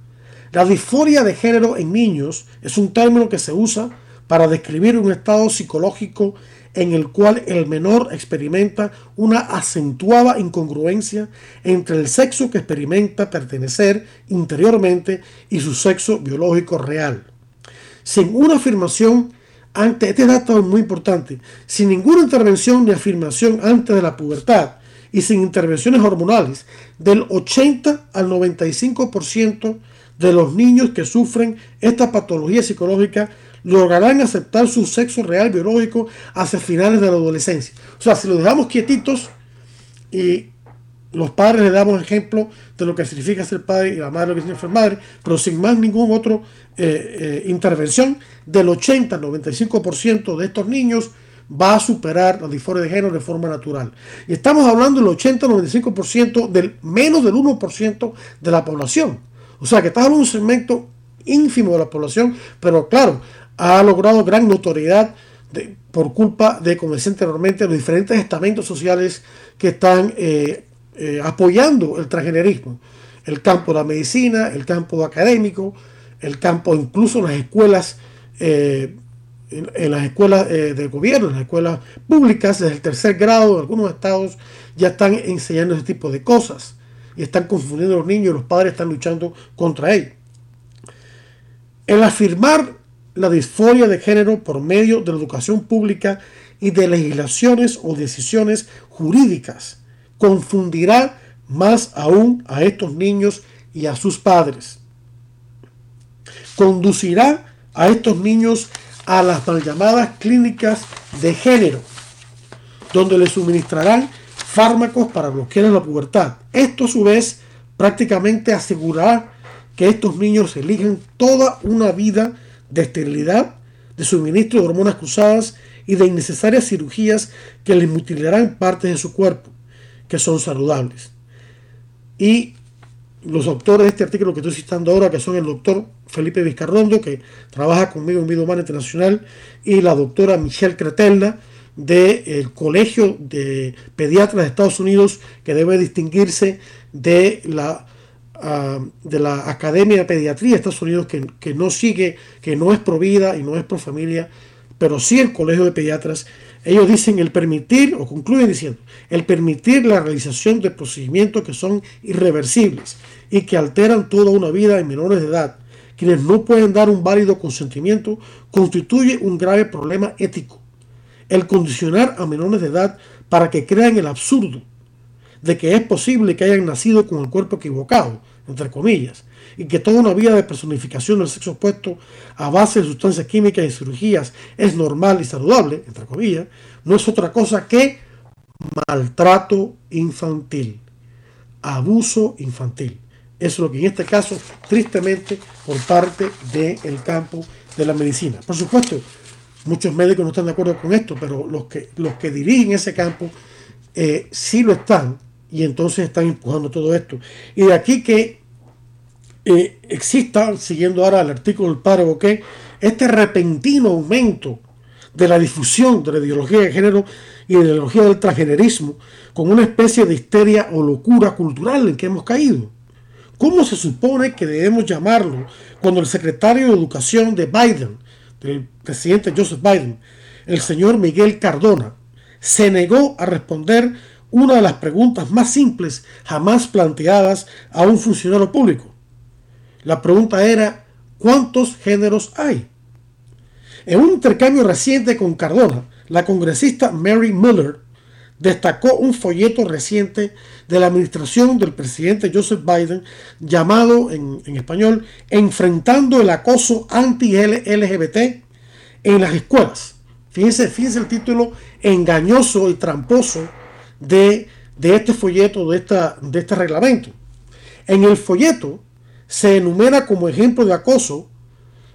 La disforia de género en niños es un término que se usa para describir un estado psicológico en el cual el menor experimenta una acentuada incongruencia entre el sexo que experimenta pertenecer interiormente y su sexo biológico real. Sin una afirmación ante, este dato es muy importante, sin ninguna intervención ni afirmación antes de la pubertad y sin intervenciones hormonales, del 80 al 95% de los niños que sufren esta patología psicológica lograrán aceptar su sexo real biológico hacia finales de la adolescencia. O sea, si los dejamos quietitos y los padres le damos ejemplo de lo que significa ser padre y la madre lo que significa ser madre, pero sin más ninguna otra eh, eh, intervención, del 80 al 95% de estos niños va a superar la disforia de género de forma natural. Y estamos hablando del 80-95% del menos del 1% de la población. O sea que está en un segmento ínfimo de la población, pero claro, ha logrado gran notoriedad por culpa de, como decía anteriormente, los diferentes estamentos sociales que están eh, eh, apoyando el transgenerismo. El campo de la medicina, el campo académico, el campo incluso las escuelas, eh, en, las escuelas de gobierno, en las escuelas públicas, desde el tercer grado, algunos estados ya están enseñando ese tipo de cosas y están confundiendo a los niños los padres están luchando contra ellos. El afirmar la disforia de género por medio de la educación pública y de legislaciones o decisiones jurídicas confundirá más aún a estos niños y a sus padres. Conducirá a estos niños a las mal llamadas clínicas de género, donde les suministrarán fármacos para bloquear la pubertad. Esto a su vez prácticamente asegurará que estos niños eligen toda una vida de esterilidad, de suministro de hormonas cruzadas y de innecesarias cirugías que les mutilarán partes de su cuerpo que son saludables. Y los autores de este artículo que estoy citando ahora, que son el doctor Felipe Vizcarrondo, que trabaja conmigo en Vida Humana Internacional, y la doctora Michelle Cretella, del Colegio de Pediatras de Estados Unidos, que debe distinguirse de la, ah, de la Academia de Pediatría de Estados Unidos, que, no sigue, que no es pro vida y no es pro familia, pero sí el Colegio de Pediatras. Ellos dicen el permitir, o concluyen diciendo, el permitir la realización de procedimientos que son irreversibles y que alteran toda una vida en menores de edad, quienes no pueden dar un válido consentimiento, constituye un grave problema ético el condicionar a menores de edad para que crean el absurdo de que es posible que hayan nacido con el cuerpo equivocado, entre comillas, y que toda una vida de personificación del sexo opuesto a base de sustancias químicas y cirugías es normal y saludable, entre comillas, no es otra cosa que maltrato infantil, abuso infantil. Eso es lo que en este caso, tristemente, por parte del campo de la medicina. Por supuesto, Muchos médicos no están de acuerdo con esto, pero los que, los que dirigen ese campo eh, sí lo están y entonces están empujando todo esto. Y de aquí que eh, exista, siguiendo ahora el artículo del padre Boqué, este repentino aumento de la difusión de la ideología de género y de la ideología del transgenerismo con una especie de histeria o locura cultural en que hemos caído. ¿Cómo se supone que debemos llamarlo cuando el secretario de Educación de Biden del presidente Joseph Biden, el señor Miguel Cardona, se negó a responder una de las preguntas más simples jamás planteadas a un funcionario público. La pregunta era, ¿cuántos géneros hay? En un intercambio reciente con Cardona, la congresista Mary Miller destacó un folleto reciente de la administración del presidente Joseph Biden llamado en, español Enfrentando el acoso anti-LGBT en las escuelas. Fíjense, fíjense el título engañoso y tramposo de, este folleto, de, esta, de este reglamento. En el folleto se enumera como ejemplo de acoso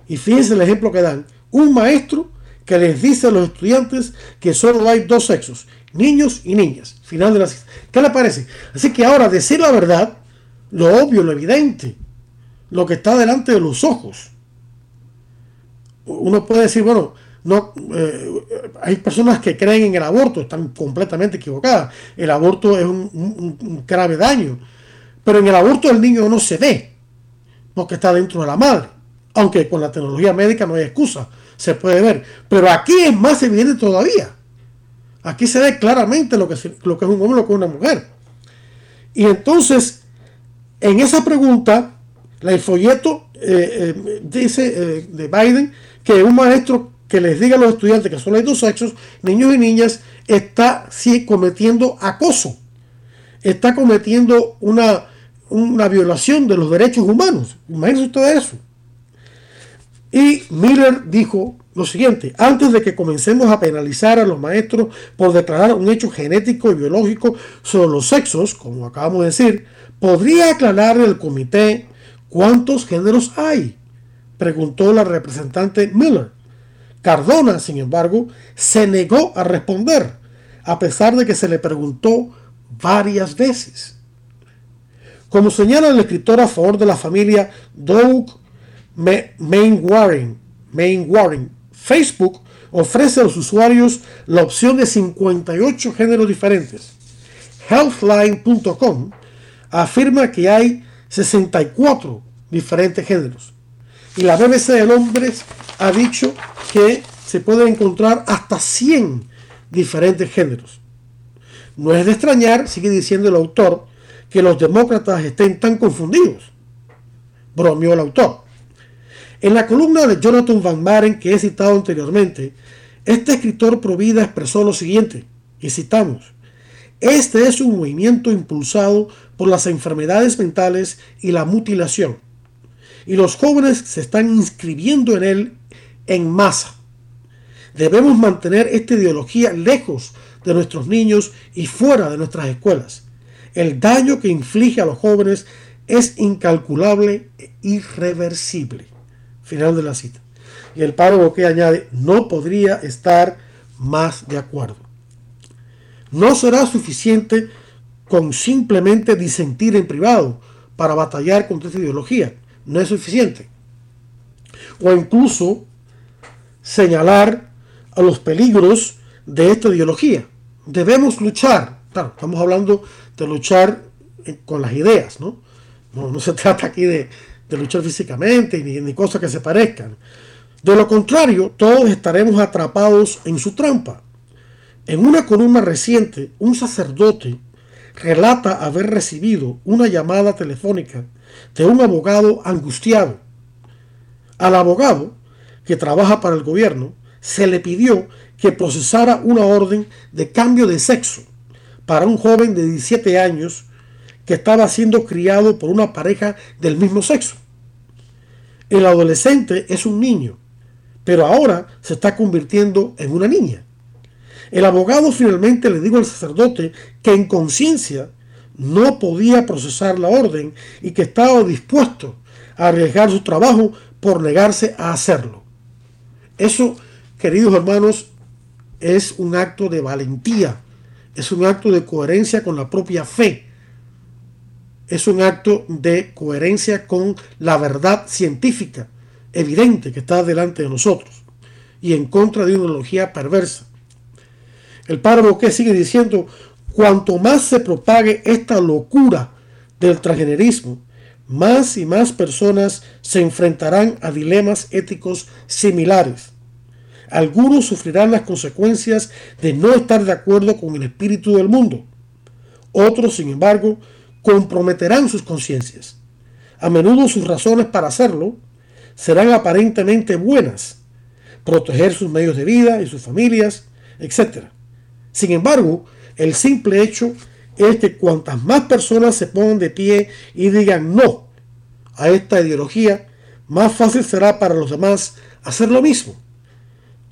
Y fíjense el ejemplo que dan. Un maestro que les dice a los estudiantes que solo hay dos sexos, niños y niñas. Final de la. ¿Qué le parece? Así que ahora decir la verdad, lo obvio, lo evidente, lo que está delante de los ojos. Uno puede decir, bueno, no, eh, hay personas que creen en el aborto, están completamente equivocadas. El aborto es un, grave daño. Pero en el aborto el niño no se ve, porque está dentro de la madre. Aunque con la tecnología médica no hay excusa, se puede ver. Pero aquí es más evidente todavía. Aquí se ve claramente lo que, es un hombre, lo que es una mujer. Y entonces, en esa pregunta, el folleto eh, eh, dice de Biden que un maestro que les diga a los estudiantes que solo hay dos sexos, niños y niñas, está sí, cometiendo acoso, está cometiendo una, una violación de los derechos humanos. Imagínense eso. Y Miller dijo lo siguiente, antes de que comencemos a penalizar a los maestros por declarar un hecho genético y biológico sobre los sexos, como acabamos de decir, ¿podría aclarar el comité cuántos géneros hay? Preguntó la representante Miller. Cardona, sin embargo, se negó a responder, a pesar de que se le preguntó varias veces. Como señala el escritor a favor de la familia Doug Mainwaring, Facebook ofrece a los usuarios la opción de 58 géneros diferentes. Healthline.com afirma que hay 64 diferentes géneros. Y la BBC de Londres ha dicho que se pueden encontrar hasta 100 diferentes géneros. No es de extrañar, sigue diciendo el autor, que los demócratas estén tan confundidos. Bromeó el autor. En la columna de Jonathan Van Maren que he citado anteriormente, este escritor provida expresó lo siguiente, y citamos, este es un movimiento impulsado por las enfermedades mentales y la mutilación, y los jóvenes se están inscribiendo en él en masa. Debemos mantener esta ideología lejos de nuestros niños y fuera de nuestras escuelas. El daño que inflige a los jóvenes es incalculable e irreversible. Final de la cita. Y el párrafo que añade, no podría estar más de acuerdo. No será suficiente con simplemente disentir en privado para batallar contra esta ideología. No es suficiente. O incluso señalar a los peligros de esta ideología. Debemos luchar. Claro, estamos hablando de luchar con las ideas, ¿no? No, se [laughs] trata aquí de, luchar físicamente ni, ni cosas que se parezcan. De lo contrario, todos estaremos atrapados en su trampa. En una columna reciente, un sacerdote relata haber recibido una llamada telefónica de un abogado angustiado. Al abogado que trabaja para el gobierno, se le pidió que procesara una orden de cambio de sexo para un joven de 17 años que estaba siendo criado por una pareja del mismo sexo. El adolescente es un niño, pero ahora se está convirtiendo en una niña. El abogado finalmente le dijo al sacerdote que en conciencia no podía procesar la orden y que estaba dispuesto a arriesgar su trabajo por negarse a hacerlo. Eso, queridos hermanos, es un acto de valentía, es un acto de coherencia con la propia fe, es un acto de coherencia con la verdad científica evidente que está delante de nosotros y en contra de una ideología perversa. El párrafo que sigue diciendo, cuanto más se propague esta locura del transgenerismo, más y más personas se enfrentarán a dilemas éticos similares. Algunos sufrirán las consecuencias de no estar de acuerdo con el espíritu del mundo. Otros, sin embargo, comprometerán sus conciencias. A menudo sus razones para hacerlo serán aparentemente buenas. Proteger sus medios de vida y sus familias, etc. Sin embargo, el simple hecho es que cuantas más personas se pongan de pie y digan no a esta ideología, más fácil será para los demás hacer lo mismo.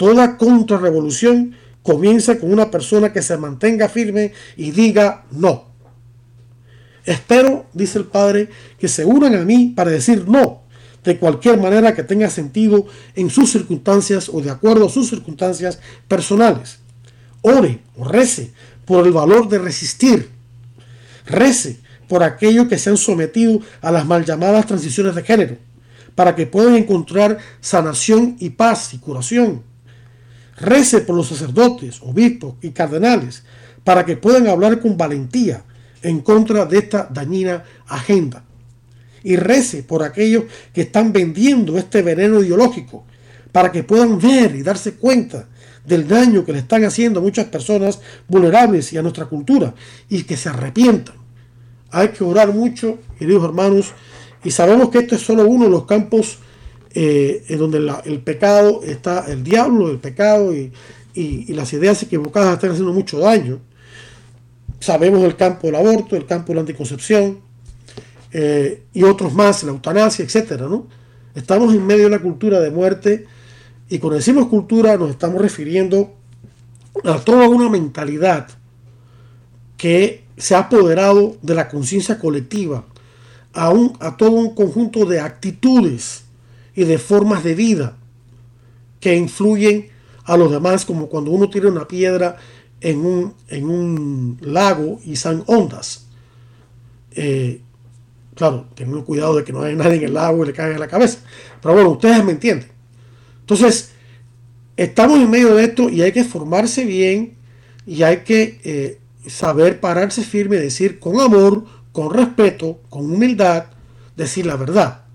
Toda contrarrevolución comienza con una persona que se mantenga firme y diga no. Espero, dice el Padre, que se unan a mí para decir no, de cualquier manera que tenga sentido en sus circunstancias o de acuerdo a sus circunstancias personales. Ore o rece por el valor de resistir. Rece por aquellos que se han sometido a las mal llamadas transiciones de género, para que puedan encontrar sanación y paz y curación. Rece por los sacerdotes, obispos y cardenales, para que puedan hablar con valentía en contra de esta dañina agenda. Y rece por aquellos que están vendiendo este veneno ideológico, para que puedan ver y darse cuenta del daño que le están haciendo a muchas personas vulnerables y a nuestra cultura, y que se arrepientan. Hay que orar mucho, queridos hermanos, y sabemos que esto es solo uno de los campos eh, en donde el pecado está, el diablo, el pecado y, y las ideas equivocadas están haciendo mucho daño. Sabemos el campo del aborto, el campo de la anticoncepción eh, y otros más, la eutanasia, etcétera, ¿no? Estamos en medio de una cultura de muerte y cuando decimos cultura nos estamos refiriendo a toda una mentalidad que se ha apoderado de la conciencia colectiva, a, un, a todo un conjunto de actitudes y de formas de vida que influyen a los demás, como cuando uno tira una piedra en un, en un lago y son ondas. Eh, claro, teniendo cuidado de que no haya [laughs] nadie en el lago y le caiga en la cabeza. Pero bueno, ustedes me entienden. Entonces, estamos en medio de esto y hay que formarse bien y hay que eh, saber pararse firme decir con amor, con respeto, con humildad, decir la verdad.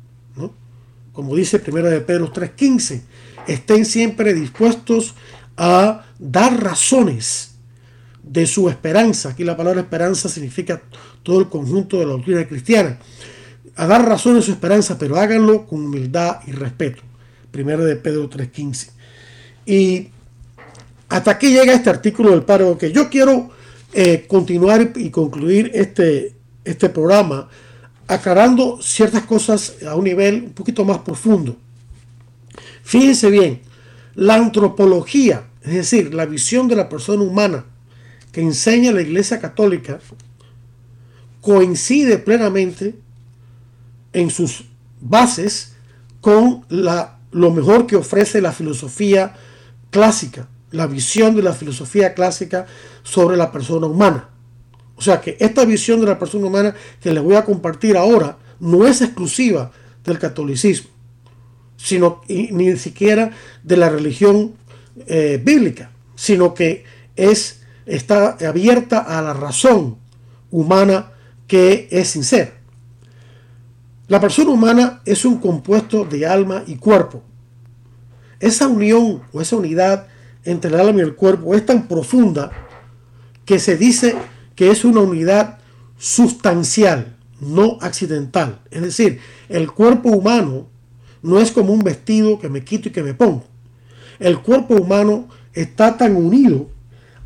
Como dice 1 de Pedro 3:15, estén siempre dispuestos a dar razones de su esperanza. Aquí la palabra esperanza significa todo el conjunto de la doctrina cristiana. A dar razón de su esperanza, pero háganlo con humildad y respeto. Primero de Pedro 3.15. Y hasta aquí llega este artículo del paro que yo quiero eh, continuar y concluir este, este programa aclarando ciertas cosas a un nivel un poquito más profundo. Fíjense bien, la antropología, es decir, la visión de la persona humana, que enseña la Iglesia Católica coincide plenamente en sus bases con lo mejor que ofrece la filosofía clásica, la visión de la filosofía clásica sobre la persona humana. O sea que esta visión de la persona humana que les voy a compartir ahora no es exclusiva del catolicismo, sino ni siquiera de la religión eh, bíblica, sino que es está abierta a la razón humana que es sincera. La persona humana es un compuesto de alma y cuerpo. Esa unión o esa unidad entre el alma y el cuerpo es tan profunda que se dice que es una unidad sustancial, no accidental. Es decir, el cuerpo humano no es como un vestido que me quito y que me pongo. El cuerpo humano está tan unido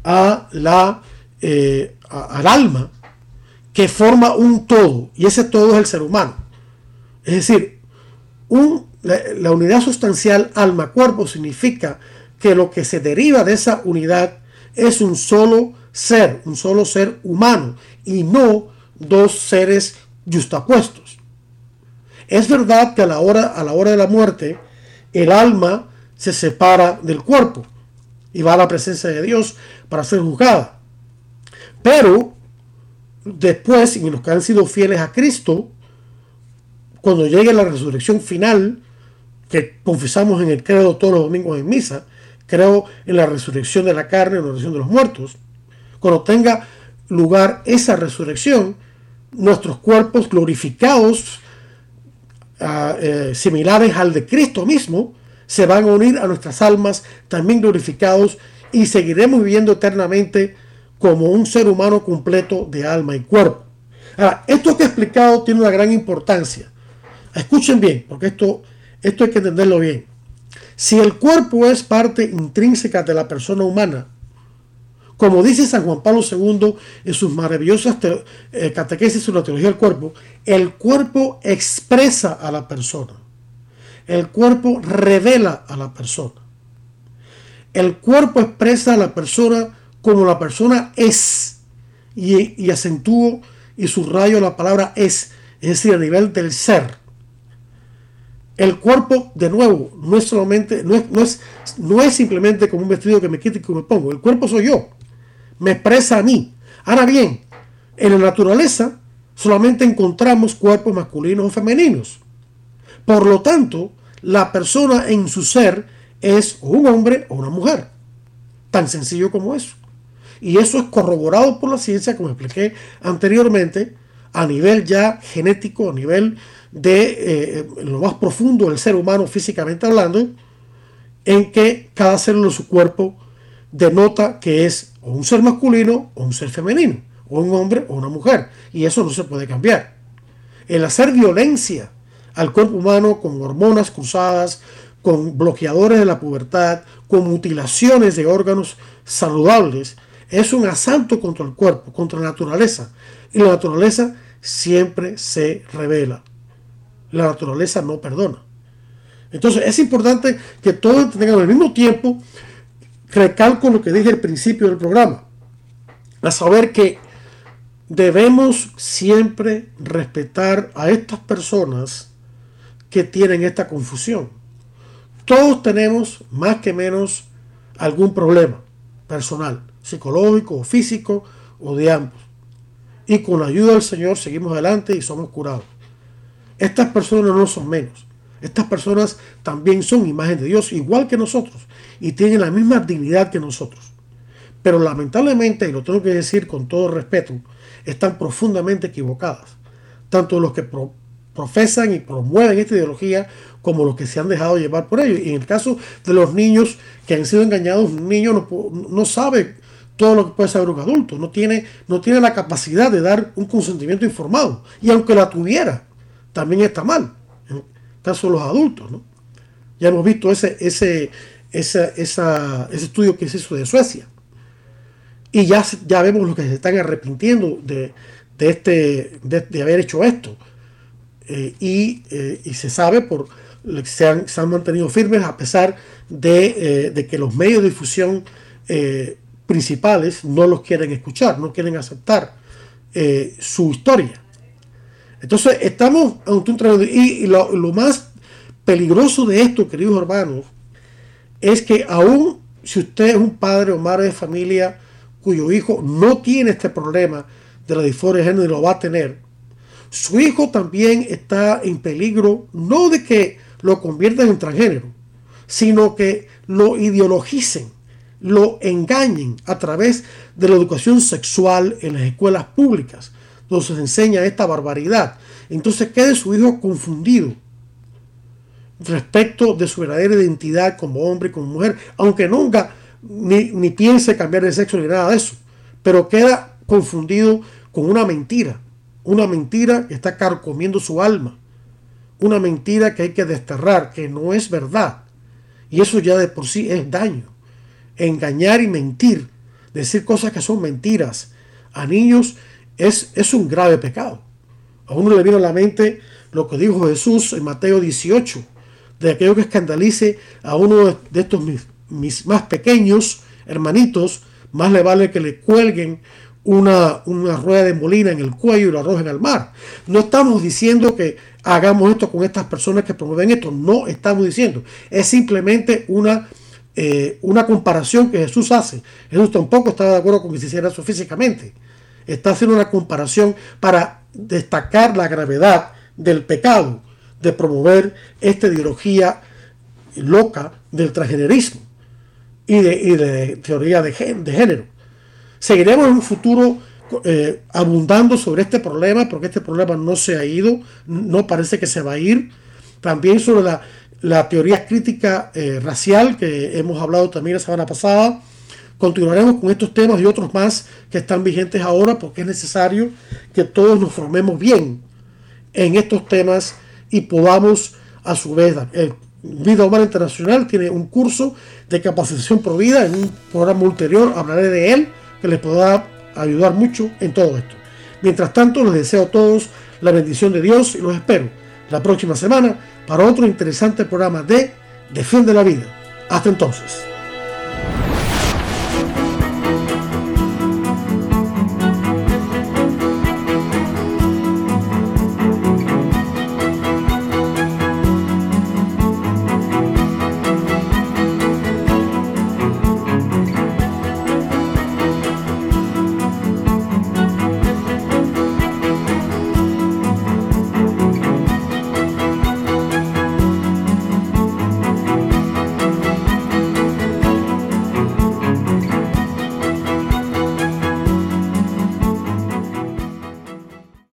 a la, eh, al alma que forma un todo, y ese todo es el ser humano. Es decir, un, la, unidad sustancial alma-cuerpo significa que lo que se deriva de esa unidad es un solo ser, un solo ser humano, y no dos seres justapuestos. Es verdad que a la hora, a la hora de la muerte, el alma se separa del cuerpo y va a la presencia de Dios para ser juzgada. Pero después, y los que han sido fieles a Cristo, cuando llegue la resurrección final, que confesamos en el credo todos los domingos en misa, creo en la resurrección de la carne, en la resurrección de los muertos, cuando tenga lugar esa resurrección, nuestros cuerpos glorificados, ah, eh, similares al de Cristo mismo, se van a unir a nuestras almas también glorificados y seguiremos viviendo eternamente como un ser humano completo de alma y cuerpo. Ahora, esto que he explicado tiene una gran importancia. Escuchen bien, porque esto, esto hay que entenderlo bien. Si el cuerpo es parte intrínseca de la persona humana, como dice San Juan Pablo II en sus maravillosas eh, catequesis sobre la teología del cuerpo, el cuerpo expresa a la persona. El cuerpo revela a la persona. El cuerpo expresa a la persona como la persona es. Y, y acentúo y subrayo la palabra es, es decir, a nivel del ser. El cuerpo, de nuevo, no es solamente, no es, no es, no es simplemente como un vestido que me quito y que me pongo. El cuerpo soy yo. Me expresa a mí. Ahora bien, en la naturaleza solamente encontramos cuerpos masculinos o femeninos. Por lo tanto, la persona en su ser es un hombre o una mujer. Tan sencillo como eso. Y eso es corroborado por la ciencia, como expliqué anteriormente, a nivel ya genético, a nivel de eh, lo más profundo del ser humano físicamente hablando, en que cada célula de su cuerpo denota que es o un ser masculino o un ser femenino, o un hombre o una mujer. Y eso no se puede cambiar. El hacer violencia al cuerpo humano con hormonas cruzadas, con bloqueadores de la pubertad, con mutilaciones de órganos saludables, es un asalto contra el cuerpo, contra la naturaleza. Y la naturaleza siempre se revela. La naturaleza no perdona. Entonces es importante que todos tengan al mismo tiempo, recalco lo que dije al principio del programa, a saber que debemos siempre respetar a estas personas que tienen esta confusión. Todos tenemos más que menos algún problema personal, psicológico o físico o de ambos. Y con la ayuda del Señor seguimos adelante y somos curados. Estas personas no son menos. Estas personas también son imagen de Dios, igual que nosotros, y tienen la misma dignidad que nosotros. Pero lamentablemente, y lo tengo que decir con todo respeto, están profundamente equivocadas. Tanto los que profesan y promueven esta ideología como los que se han dejado llevar por ello. Y en el caso de los niños que han sido engañados, un niño no, no sabe todo lo que puede saber un adulto, no tiene, no tiene la capacidad de dar un consentimiento informado. Y aunque la tuviera, también está mal. En el caso de los adultos, ¿no? Ya hemos visto ese, ese, ese estudio que se hizo de Suecia. Y ya, ya vemos los que se están arrepintiendo de, este, de, haber hecho esto. Eh, eh, y, se sabe por se han, se han mantenido firmes a pesar de, eh, que los medios de difusión principales no los quieren escuchar, no quieren aceptar su historia. Entonces estamos ante un y, lo, más peligroso de esto, queridos hermanos, es que aún si usted es un padre o madre de familia cuyo hijo no tiene este problema de la disforia de género y lo va a tener, su hijo también está en peligro no de que lo conviertan en transgénero, sino que lo ideologicen, lo engañen a través de la educación sexual en las escuelas públicas, donde se enseña esta barbaridad. Entonces quede su hijo confundido respecto de su verdadera identidad como hombre y como mujer, aunque nunca ni, ni piense cambiar de sexo ni nada de eso, pero queda confundido con una mentira, una mentira que está carcomiendo su alma, una mentira que hay que desterrar, que no es verdad. Y eso ya de por sí es daño. Engañar y mentir, decir cosas que son mentiras a niños es, es un grave pecado. A uno le vino a la mente lo que dijo Jesús en Mateo 18, de aquello que escandalice a uno de estos mis, más pequeños hermanitos, más le vale que le cuelguen una, una, rueda de molina en el cuello y lo arrojen al mar. No estamos diciendo que hagamos esto con estas personas que promueven esto, no estamos diciendo. Es simplemente una, eh, una comparación que Jesús hace. Jesús tampoco estaba de acuerdo con que se hiciera eso físicamente. Está haciendo una comparación para destacar la gravedad del pecado de promover esta ideología loca del transgenerismo y de, teoría de, género. Seguiremos en un futuro eh, abundando sobre este problema porque este problema no se ha ido, no parece que se va a ir. También sobre la, teoría crítica eh, racial que hemos hablado también la semana pasada Continuaremos con estos temas y otros más que están vigentes ahora porque es necesario que todos nos formemos bien en estos temas y podamos a su vez el Vida Humana Internacional tiene un curso de capacitación por vida en un programa ulterior hablaré de él que les podrá ayudar mucho en todo esto. Mientras tanto les deseo a todos la bendición de Dios y los espero la próxima semana para otro interesante programa de Defiende la Vida. Hasta entonces.